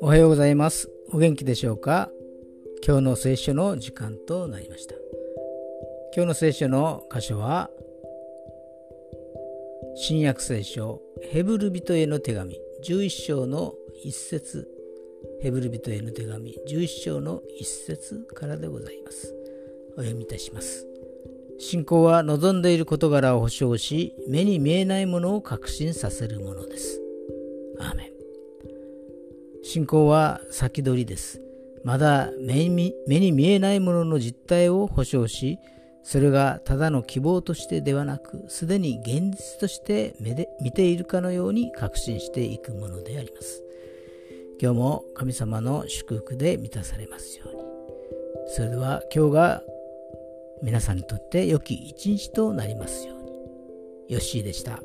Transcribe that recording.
おはようございます。お元気でしょうか？今日の聖書の時間となりました。今日の聖書の箇所は、新約聖書ヘブル人への手紙11章の1節ヘブル人への手紙11章の1節からでございます。お読みいたします。信仰は望んでいる事柄を保証し、目に見えないものを確信させるものです。アーメン。信仰は先取りです。まだ目に見えないものの実態を保証し、それがただの希望としてではなく、すでに現実として目で見ているかのように確信していくものであります。今日も神様の祝福で満たされますように。それでは今日が皆さんにとって良き一日となりますように。ヨッシーでした。